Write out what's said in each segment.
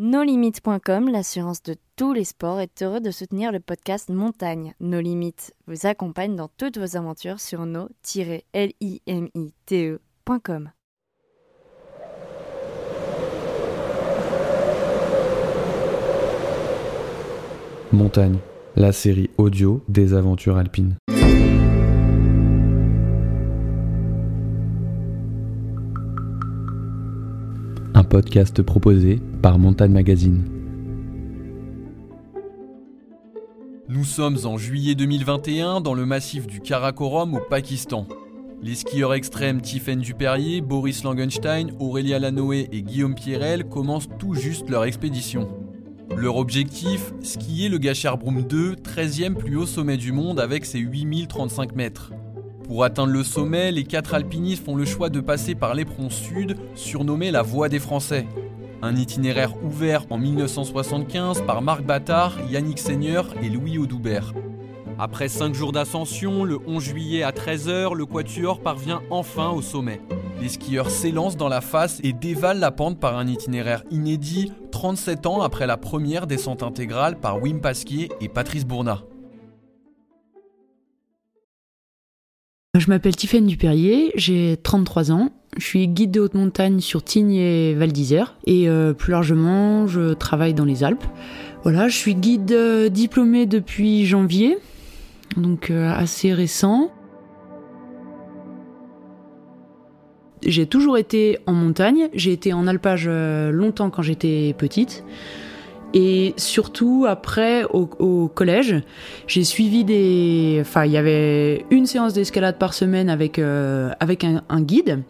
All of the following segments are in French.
NoLimites.com, l'assurance de tous les sports, est heureux de soutenir le podcast Montagne. No Limites vous accompagne dans toutes vos aventures sur no-limite.com. Montagne, la série audio des aventures alpines. Podcast proposé par Montagne Magazine. Nous sommes en juillet 2021 dans le massif du Karakorum au Pakistan. Les skieurs extrêmes Tiffaine Duperrier, Boris Langenstein, Aurélia Lanoé et Guillaume Pierrel commencent tout juste leur expédition. Leur objectif, skier le Gacharbroum 2, 13e plus haut sommet du monde avec ses 8035 mètres. Pour atteindre le sommet, les quatre alpinistes font le choix de passer par l'éperon sud, surnommé la Voie des Français. Un itinéraire ouvert en 1975 par Marc Battard, Yannick Seigneur et Louis Audoubert. Après 5 jours d'ascension, le 11 juillet à 13h, le Quatuor parvient enfin au sommet. Les skieurs s'élancent dans la face et dévalent la pente par un itinéraire inédit, 37 ans après la première descente intégrale par Wim Pasquier et Patrice Bourna. Je m'appelle Tiffaine Duperrier, j'ai 33 ans. Je suis guide de haute montagne sur Tignes et Val d'Isère. Et euh, plus largement, je travaille dans les Alpes. Voilà, je suis guide euh, diplômé depuis janvier, donc euh, assez récent. J'ai toujours été en montagne. J'ai été en alpage longtemps quand j'étais petite. Et surtout après au, collège, j'ai suivi des, enfin il y avait une séance d'escalade par semaine avec euh, avec un, guide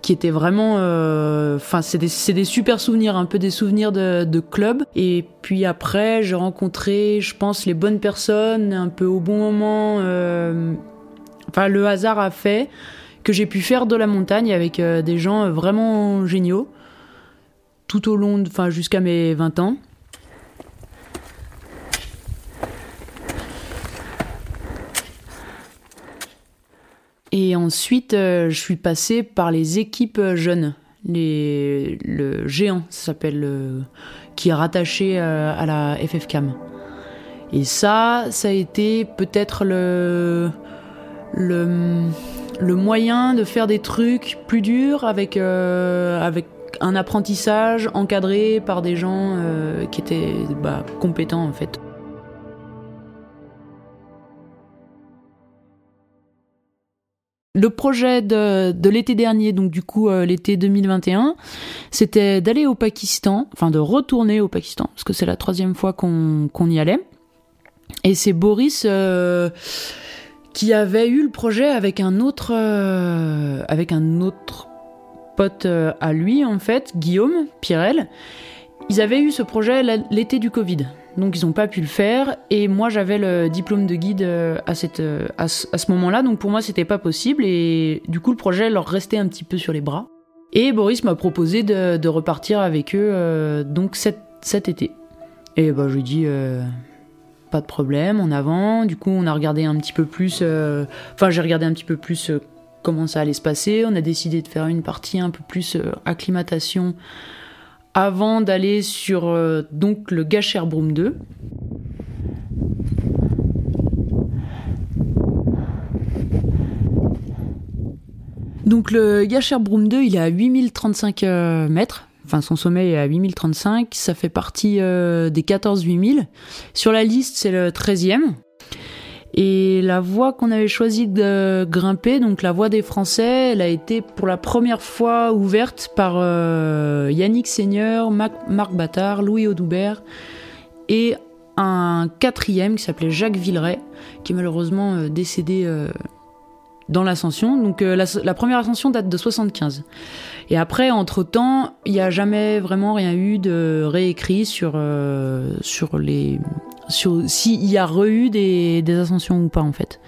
qui était vraiment, euh, enfin c'est des, des super souvenirs, un peu des souvenirs de, club. Et puis après j'ai rencontré, je pense les bonnes personnes un peu au bon moment. Euh, enfin le hasard a fait que j'ai pu faire de la montagne avec des gens vraiment géniaux tout au long, enfin jusqu'à mes 20 ans. Et ensuite, euh, je suis passée par les équipes jeunes, les, le géant, ça s'appelle, euh, qui est rattaché euh, à la FFCAM. Et ça, ça a été peut-être le, le, le, moyen de faire des trucs plus durs avec, avec un apprentissage encadré par des gens qui étaient bah, compétents en fait. Le projet de, l'été dernier, donc du coup euh, l'été 2021, c'était d'aller au Pakistan, enfin de retourner au Pakistan, parce que c'est la troisième fois qu'on y allait. Et c'est Boris euh, qui avait eu le projet avec un autre, euh, avec un autre pote à lui en fait, Guillaume Pirel. Ils avaient eu ce projet l'été du Covid donc ils n'ont pas pu le faire. Et moi j'avais le diplôme de guide euh, euh, à ce, moment-là, donc pour moi c'était pas possible. Et du coup le projet leur restait un petit peu sur les bras. Et Boris m'a proposé de, repartir avec eux euh, donc cet, cet, été. Et bah je lui ai dit pas de problème, en avant. Du coup on a regardé un petit peu plus, enfin j'ai regardé un petit peu plus comment ça allait se passer. On a décidé de faire une partie un peu plus acclimatation avant d'aller sur euh, donc le Broom 2. Donc le Broom 2, il est à 8035 euh, mètres. Enfin, son sommet est à 8035. Ça fait partie euh, des 14 8000. Sur la liste, c'est le 13e. Et la voie qu'on avait choisi de grimper, donc la voie des Français, elle a été pour la première fois ouverte par euh, Yannick Seigneur, Marc Battard, Louis Audoubert et un quatrième qui s'appelait Jacques Villeray, qui est malheureusement euh, décédé euh, dans l'ascension. Donc la, première ascension date de 75. Et après, entre-temps, il n'y a jamais vraiment rien eu de réécrit sur, sur les sur s'il y a eu des, ascensions ou pas en fait.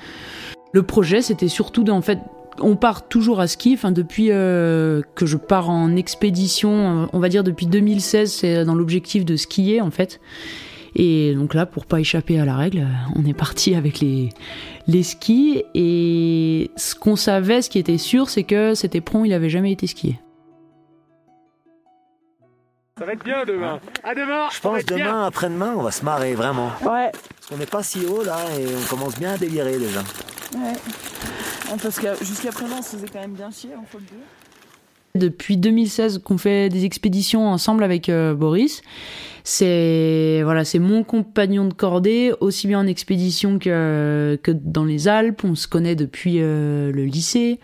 Le projet c'était surtout en fait on part toujours à ski, enfin depuis euh, que je pars en expédition, on va dire depuis 2016, c'est dans l'objectif de skier en fait. Et donc là, pour pas échapper à la règle, on est parti avec les, les skis. Et ce qu'on savait, ce qui était sûr, c'est que cet éperon, il avait jamais été skié. Ça va être bien demain. À demain. Je pense demain, après-demain, on va se marrer vraiment. Ouais. Parce qu'on n'est pas si haut là et on commence bien à délirer déjà. Ouais. Parce que jusqu'à présent, on se faisait quand même bien chier en faute Depuis 2016 qu'on fait des expéditions ensemble avec euh, Boris. C'est voilà, c'est mon compagnon de cordée, aussi bien en expédition que, que dans les Alpes. On se connaît depuis euh, le lycée.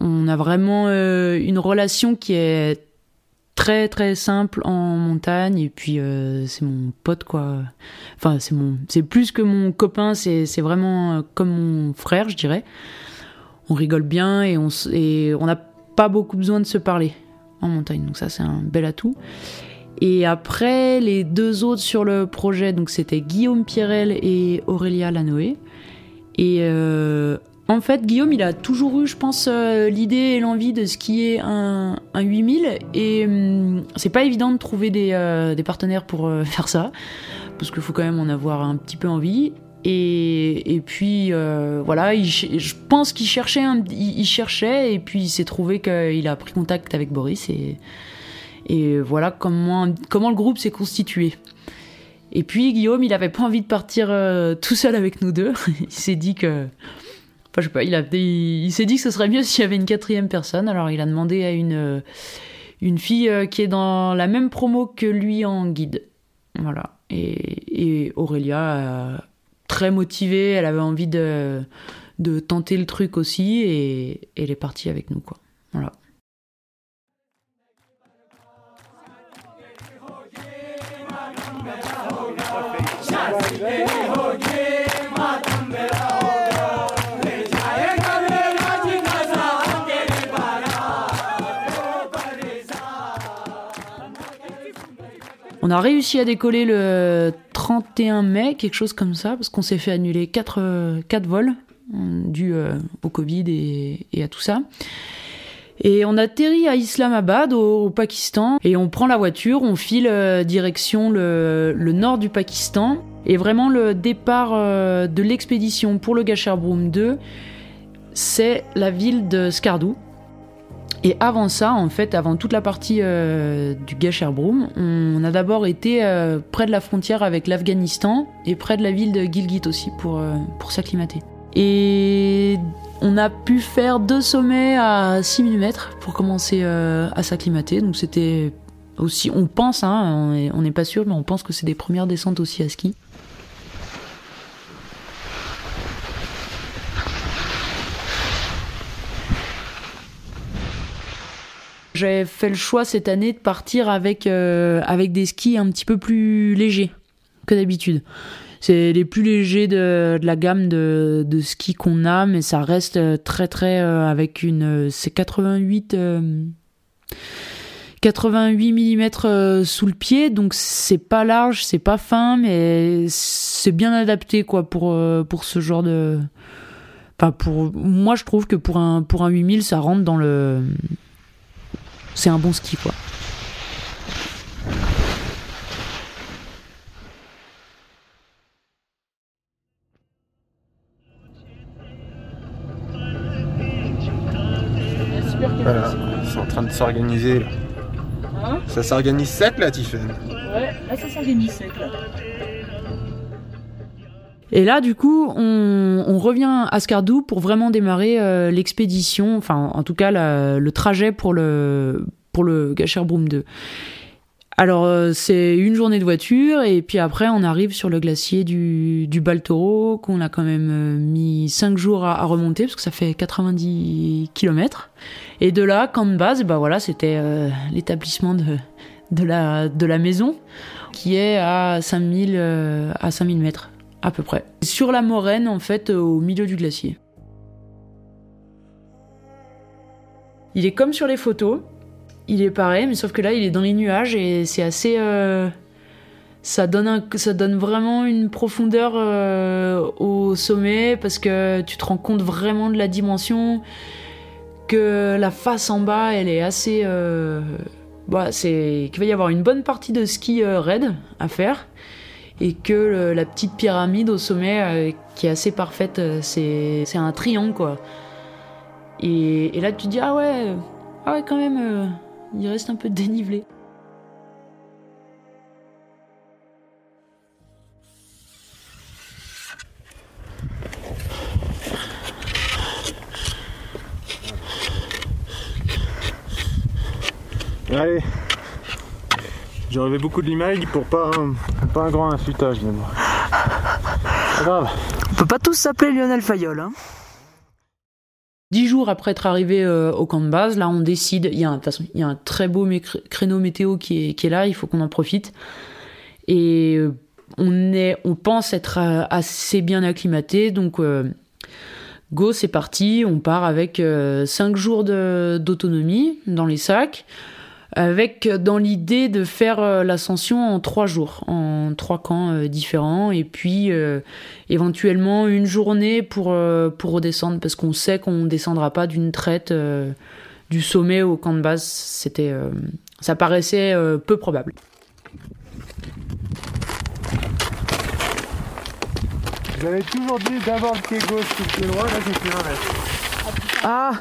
On a vraiment euh, une relation qui est très très simple en montagne et puis euh, c'est mon pote quoi. Enfin c'est mon c'est plus que mon copain, c'est c'est vraiment euh, comme mon frère je dirais. On rigole bien et on et on n'a pas beaucoup besoin de se parler en montagne donc ça c'est un bel atout. Et après les deux autres sur le projet donc c'était Guillaume Pierrel et Aurélia Lanoé et euh, en fait, Guillaume, il a toujours eu, je pense, euh, l'idée et l'envie de skier un, un 8000. Et hum, c'est pas évident de trouver des, euh, partenaires pour euh, faire ça. Parce qu'il faut quand même en avoir un petit peu envie. Et, et puis, voilà, je pense qu'il cherchait, il, cherchait. Et puis, il s'est trouvé qu'il a pris contact avec Boris. Et, et voilà comment, comment le groupe s'est constitué. Et puis, Guillaume, il avait pas envie de partir tout seul avec nous deux. il s'est dit que. Il s'est dit que ce serait mieux s'il y avait une quatrième personne. Alors, il a demandé à une, euh, une fille euh, qui est dans la même promo que lui en guide. Voilà. Et, et Aurélia, euh, très motivée, elle avait envie de, de tenter le truc aussi et, et elle est partie avec nous, quoi. Voilà. On a réussi à décoller le 31 mai, quelque chose comme ça, parce qu'on s'est fait annuler 4, vols euh, dus euh, au Covid et, à tout ça. Et on atterrit à Islamabad, au, Pakistan, et on prend la voiture, on file euh, direction le, nord du Pakistan. Et vraiment, le départ euh, de l'expédition pour le Gasherbrum 2, c'est la ville de Skardou. Et avant ça, en fait, avant toute la partie euh, du Gasherbrum, on a d'abord été euh, près de la frontière avec l'Afghanistan et près de la ville de Gilgit aussi pour, euh, pour s'acclimater. Et on a pu faire deux sommets à 6000 mètres pour commencer euh, à s'acclimater. Donc c'était aussi, on pense, hein, on n'est pas sûr, mais on pense que c'est des premières descentes aussi à ski. J'ai fait le choix cette année de partir avec, euh, avec des skis un petit peu plus légers que d'habitude. C'est les plus légers de, de la gamme de, de skis qu'on a, mais ça reste euh, très très euh, avec une. C'est 88. euh, 88 mm sous le pied, donc c'est pas large, c'est pas fin, mais c'est bien adapté quoi pour, euh, pour ce genre de. Enfin, pour. Moi je trouve que pour un, pour un 8000, ça rentre dans le c'est un bon ski quoi. Voilà, ils sont en train de s'organiser. Hein Ça s'organise sec là, Tiffen. Ouais, là ça s'organise sec là. Et là, du coup, on, revient à Skardou pour vraiment démarrer euh, l'expédition, enfin, en tout cas, le trajet pour le, pour le Gasherbrum 2. Alors, euh, c'est une journée de voiture, et puis après, on arrive sur le glacier du, du Baltoro, qu'on a quand même euh, mis 5 jours à, remonter, parce que ça fait 90 km. Et de là, camp de base, bah voilà, c'était l'établissement de, de, la, de la maison, qui est à 5000, euh, à 5000 mètres à peu près. Sur la moraine, en fait, euh, au milieu du glacier. Il est comme sur les photos. Il est pareil, mais sauf que là, il est dans les nuages et c'est assez. euh, ça donne vraiment une profondeur euh, au sommet parce que tu te rends compte vraiment de la dimension. Que la face en bas, elle est assez. euh, bah, c'est qu'il va y avoir une bonne partie de ski raide à faire et que la petite pyramide au sommet euh, qui est assez parfaite, euh, c'est un triangle quoi. Et, là tu te dis ah ouais, euh, ah ouais quand même, il reste un peu dénivelé. Allez, j'ai enlevé beaucoup de l'image pour pas hein pas un grand affûtage, mais bon. Pas grave. On peut pas tous s'appeler Lionel Fayol, hein. Dix jours après être arrivé euh, au camp de base, là on décide, il y a un, de toute façon, il y a un très beau mé- créneau météo qui est, qui est là, il faut qu'on en profite. Et euh, on, est, on pense être euh, assez bien acclimaté, donc euh, go c'est parti, on part avec euh, cinq jours d'autonomie dans les sacs, avec euh, dans l'idée de faire euh, l'ascension en trois jours, en trois camps euh, différents, et puis éventuellement une journée pour, pour redescendre, parce qu'on sait qu'on descendra pas d'une traite du sommet au camp de base. C'était, ça paraissait peu probable. Vous avez toujours dit d'abord le pied gauche puis le pied droit, là j'ai fait l'inverse. Ah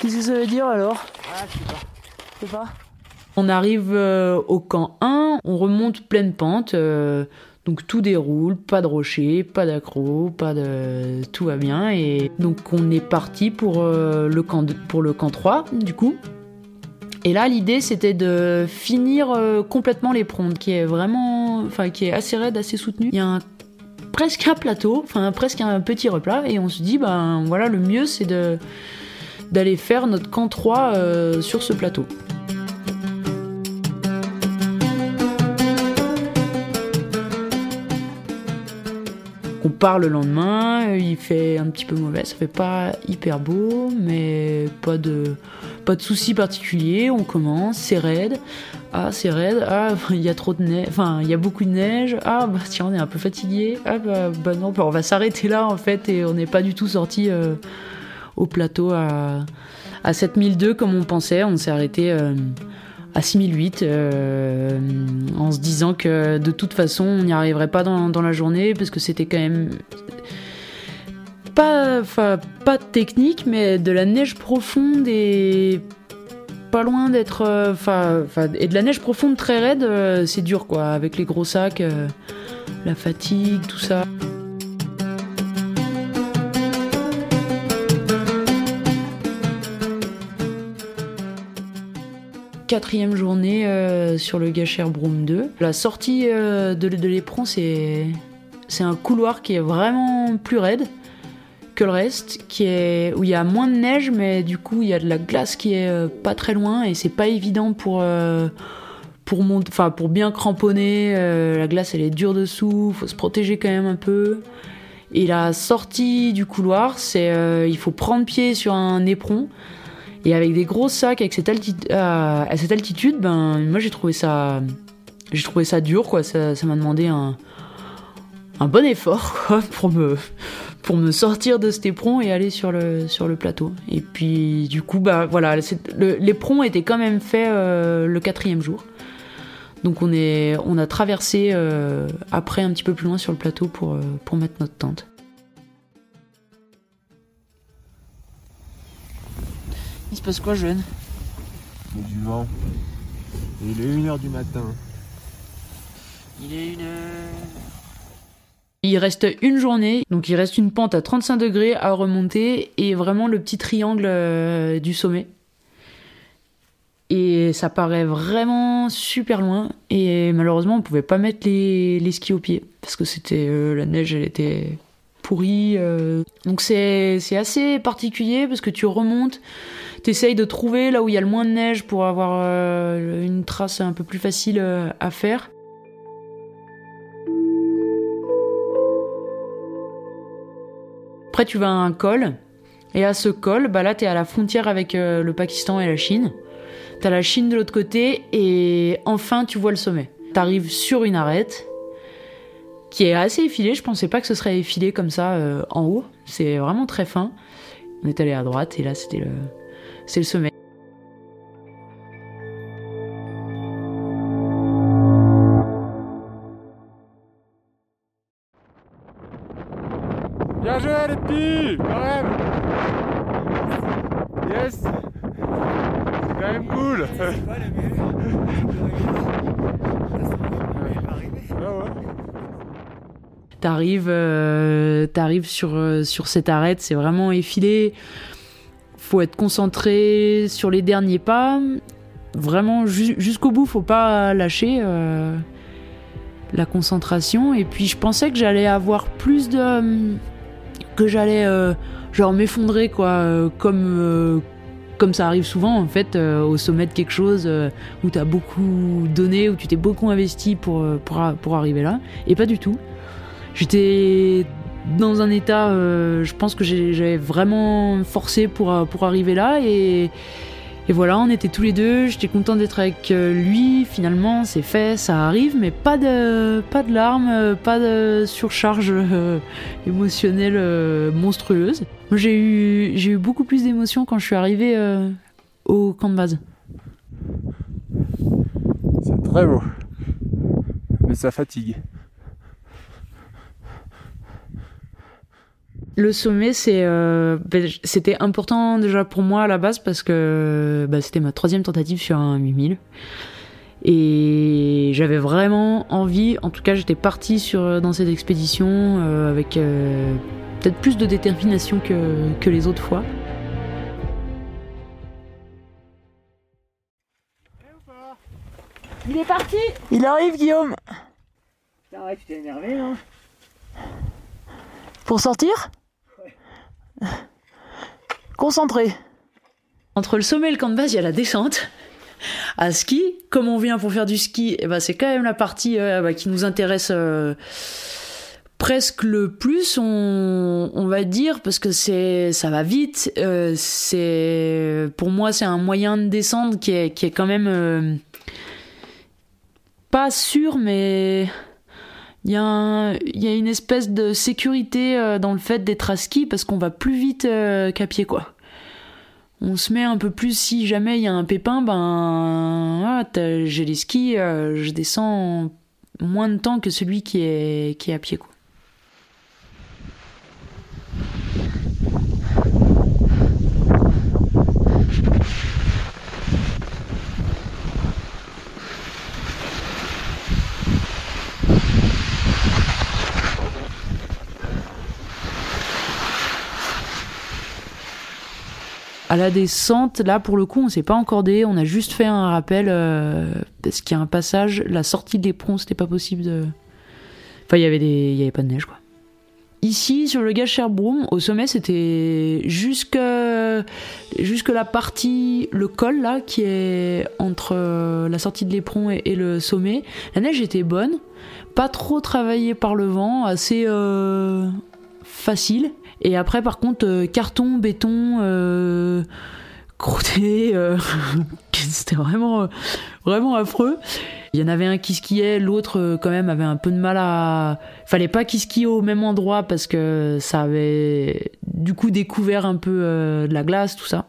Qu'est-ce que ça veut dire alors? Je sais pas. On arrive euh, au camp 1, on remonte pleine pente, euh, donc tout déroule, pas de rocher, pas d'accro, pas de... tout va bien. Et donc on est parti pour, euh, le, camp de- pour le camp 3, du coup. Et là, l'idée, c'était de finir complètement l'éperon, qui est vraiment, enfin, qui est assez raide, assez soutenu. Il y a presque un plateau, enfin, presque un petit replat, et on se dit, ben voilà, le mieux, c'est d'aller faire notre camp 3 euh, sur ce plateau. On part le lendemain, euh, il fait un petit peu mauvais, ça fait pas hyper beau, mais pas de, soucis particuliers. On commence, c'est raide. Ah, c'est raide. Ah, il y a trop de neige. Enfin, il y a beaucoup de neige. Ah, bah tiens, on est un peu fatigué. Ah, bah, bah non, bah, on va s'arrêter là en fait et on n'est pas du tout sorti euh, au plateau à, à 7002 comme on pensait. On s'est arrêté euh, à 6008 euh, en se disant que de toute façon on n'y arriverait pas dans, la journée parce que c'était quand même pas, pas technique mais de la neige profonde et pas loin d'être euh, et de la neige profonde très raide euh, c'est dur quoi avec les gros sacs la fatigue tout ça quatrième journée euh, sur le Gachère Broom 2. La sortie euh, de, l'éperon, c'est un couloir qui est vraiment plus raide que le reste, qui est où il y a moins de neige, mais du coup il y a de la glace qui est euh, pas très loin et c'est pas évident pour pour mont- enfin pour bien cramponner. la glace elle est dure dessous, faut se protéger quand même un peu. Et la sortie du couloir, c'est il faut prendre pied sur un éperon. Et avec des gros sacs avec cette, euh, à cette altitude, ben moi j'ai trouvé ça j'ai trouvé ça dur quoi. Ça m'a demandé un bon effort pour me sortir de cet éperon et aller sur le plateau. Et puis du coup bah voilà l'éperon était quand même fait euh, le quatrième jour. Donc on a traversé euh, après un petit peu plus loin sur le plateau pour mettre notre tente. Il se passe quoi, jeune Il y a du vent. Et il est 1h du matin. Il est une heure. Il reste une journée, donc il reste une pente à 35 degrés à remonter et vraiment le petit triangle euh, du sommet. Et ça paraît vraiment super loin et malheureusement on pouvait pas mettre les, les skis au pied parce que c'était euh, la neige elle était pourrie. euh. Donc c'est c'est assez particulier parce que tu remontes, t'essayes de trouver là où il y a le moins de neige pour avoir euh, une trace un peu plus facile euh, à faire. Après, tu vas à un col. Et à ce col, bah là, t'es à la frontière avec euh, le Pakistan et la Chine. T'as la Chine de l'autre côté et enfin, tu vois le sommet. T'arrives sur une arête qui est assez effilée. Je pensais pas que ce serait effilé comme ça en haut. C'est vraiment très fin. On est allé à droite et là, c'était le, c'est le sommet. Bien joué les petits Quand même Yes C'est quand même cool Ah ouais. T'arrives, euh, t'arrives sur, euh, sur cette arête, c'est vraiment effilé. Faut être concentré sur les derniers pas. vraiment jusqu'au bout, faut pas lâcher euh, la concentration. Et puis je pensais que j'allais avoir plus de. que j'allais euh, genre m'effondrer, quoi, comme. comme ça arrive souvent en fait au sommet de quelque chose où tu as beaucoup donné, où tu t'es beaucoup investi pour, pour, pour arriver là. Et pas du tout. J'étais dans un état, je pense que j'avais vraiment forcé pour, pour arriver là et, et voilà, on était tous les deux, j'étais content d'être avec euh, lui, finalement c'est fait, ça arrive, mais pas de, pas de larmes, pas de surcharge euh, émotionnelle monstrueuse. J'ai eu, j'ai eu beaucoup plus d'émotions quand je suis arrivé au camp de base. C'est très beau, mais ça fatigue. Le sommet, c'est, euh, ben, c'était important déjà pour moi à la base parce que ben, c'était ma troisième tentative sur un 8000. Et j'avais vraiment envie, en tout cas j'étais partie sur, dans cette expédition euh, avec euh, peut-être plus de détermination que, que les autres fois. Il est parti Il arrive Guillaume Arrête, tu t'es énervé non Pour sortir? Concentré. Entre le sommet et le camp de base, il y a la descente. À ski, comme on vient pour faire du ski, eh ben c'est quand même la partie euh, bah, qui nous intéresse euh, presque le plus, on, va dire, parce que c'est ça va vite. Euh, c'est pour moi c'est un moyen de descendre qui est qui est quand même pas sûr, mais il y, a une espèce de sécurité euh, dans le fait d'être à ski parce qu'on va plus vite euh, qu'à pied quoi. On se met un peu plus si jamais il y a un pépin, ben j'ai les skis, euh, je descends moins de temps que celui qui est, qui est à pied quoi. À la descente, là pour le coup, on s'est pas encordé, on a juste fait un rappel euh, parce qu'il y a un passage, la sortie de l'éperon, c'était pas possible de. Enfin, il y avait des, il avait pas de neige quoi. Ici, sur le Gacherbroom, au sommet, c'était jusque, jusque la partie, le col là, qui est entre euh, la sortie de l'éperon et, le sommet. La neige était bonne, pas trop travaillée par le vent, assez euh, facile. Et après, par contre, euh, carton, béton, euh, croûté, euh, c'était vraiment, vraiment affreux. Il y en avait un qui skiait, l'autre quand même avait un peu de mal à. Fallait pas qu'il skie au même endroit parce que ça avait du coup découvert un peu de la glace, tout ça.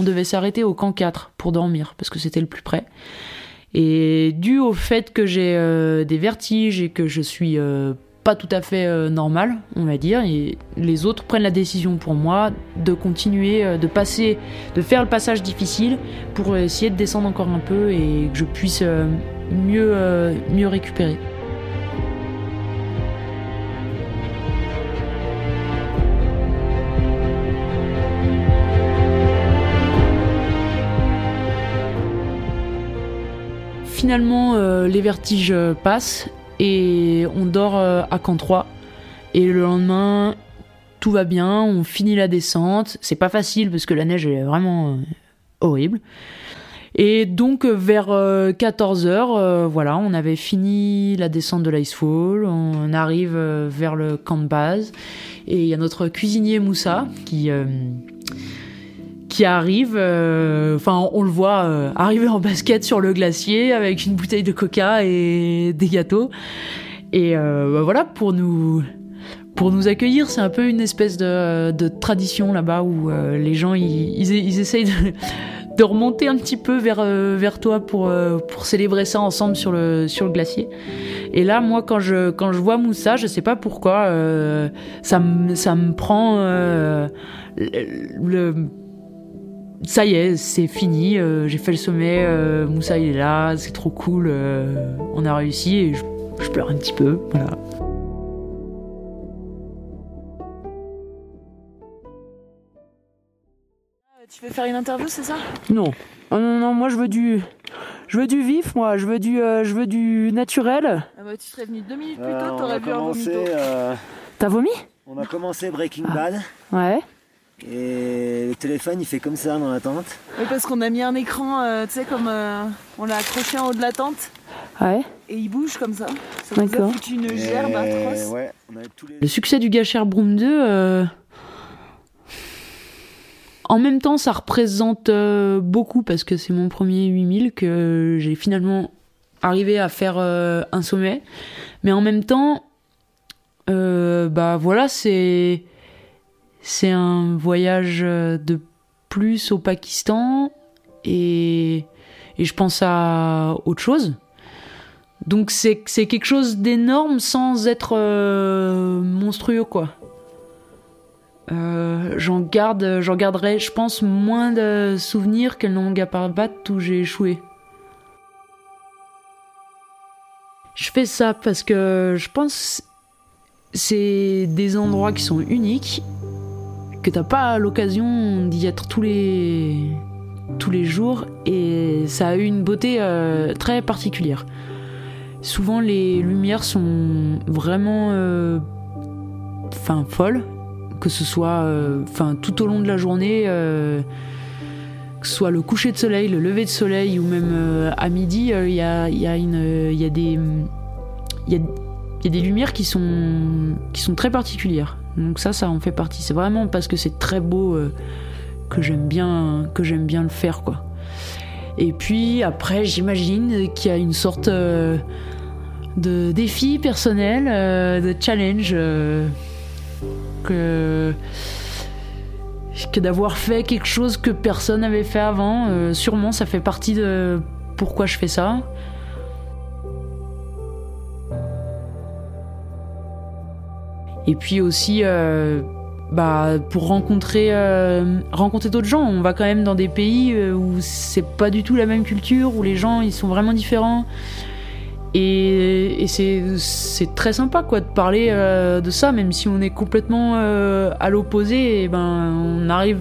On devait s'arrêter au camp 4 pour dormir parce que c'était le plus près. Et dû au fait que j'ai euh, des vertiges et que je suis euh, pas tout à fait euh, normal, on va dire, et les autres prennent la décision pour moi de continuer, de passer, de faire le passage difficile pour essayer de descendre encore un peu et que je puisse mieux, mieux récupérer. Finalement, euh, les vertiges passent et on dort euh, à camp 3. Et le lendemain, tout va bien, on finit la descente. C'est pas facile parce que la neige est vraiment euh, horrible. Et donc vers 14h, voilà, on avait fini la descente de l'Icefall, on arrive vers le camp de base, et il y a notre cuisinier Moussa qui, qui arrive, euh, enfin on le voit euh, arriver en basket sur le glacier avec une bouteille de coca et des gâteaux. Et euh, bah voilà, pour nous, pour nous accueillir, c'est un peu une espèce de, tradition là-bas où les gens ils, ils, essayent de, de, remonter un petit peu vers, vers toi pour, pour célébrer ça ensemble sur le, sur le glacier. Et là, moi, quand je, quand je vois Moussa, je sais pas pourquoi, ça, me, ça me prend le ça y est, c'est fini, euh, j'ai fait le sommet, euh, Moussa il est là, c'est trop cool, euh, on a réussi et je, je, pleure un petit peu, voilà. Tu veux faire une interview, c'est ça? Non. Oh non, non, moi je veux du. Je veux du vif, moi. Je veux du, euh, je veux du naturel. ah bah, Tu serais venu deux minutes plus Euh, tôt, t'aurais a vu un vomito. euh, T'as vomi? on a commencé Breaking Bad Ouais. Et le téléphone il fait comme ça dans la tente. Oui, parce qu'on a mis un écran, euh, tu sais, comme euh, on l'a accroché en haut de la tente Ouais. et il bouge comme ça. Ça nous a D'accord. foutu une gerbe atroce. ouais, on avait tous les. Le succès du Gâchère Broom 2, euh, en même temps, ça représente euh, beaucoup parce que c'est mon premier 8000 que j'ai finalement arrivé à faire euh, un sommet. Mais en même temps, euh, bah voilà, c'est c'est un voyage euh, de plus au Pakistan et, je pense à autre chose. Donc c'est c'est quelque chose d'énorme sans être euh, monstrueux quoi. Euh, j'en garde, j'en garderai, je pense, moins de souvenirs que le Nanga Parbat où j'ai échoué. Je fais ça parce que je pense c'est des endroits qui sont uniques, que t'as pas l'occasion d'y être tous les tous les jours et ça a eu une beauté euh, très particulière. Souvent les lumières sont vraiment euh, folles, que ce soit euh, tout au long de la journée que ce soit le coucher de soleil, le lever de soleil ou même à midi, il y, a, des lumières qui sont très particulières. Donc ça ça en fait partie. C'est vraiment parce que c'est très beau euh, que j'aime bien que j'aime bien le faire quoi. Et puis après, j'imagine qu'il y a une sorte euh, de défi personnel, euh, de challenge que d'avoir fait quelque chose que personne n'avait fait avant. Sûrement, ça fait partie de pourquoi je fais ça. Et puis aussi, euh, bah, pour rencontrer, euh, rencontrer d'autres gens. On va quand même dans des pays euh, où c'est pas du tout la même culture, où les gens ils sont vraiment différents. Et, et c'est, très sympa quoi de parler de ça, même si on est complètement à l'opposé. Ben on arrive,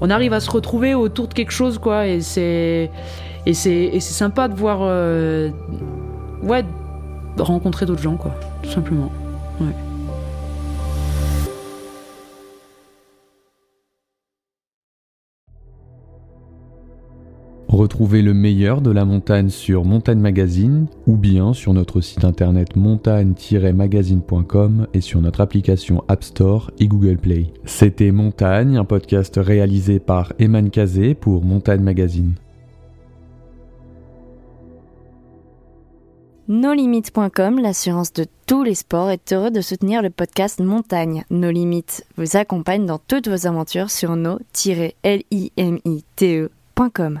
on arrive à se retrouver autour de quelque chose quoi. Et c'est sympa de voir, euh, ouais, rencontrer d'autres gens quoi, tout simplement. Ouais. Retrouvez le meilleur de la montagne sur Montagne Magazine ou bien sur notre site internet montagne-magazine.com et sur notre application App Store et Google Play. C'était Montagne, un podcast réalisé par Eman Kazé pour Montagne Magazine. NoLimites.com, l'assurance de tous les sports, est heureux de soutenir le podcast Montagne. No Limites vous accompagne dans toutes vos aventures sur no-limite.com.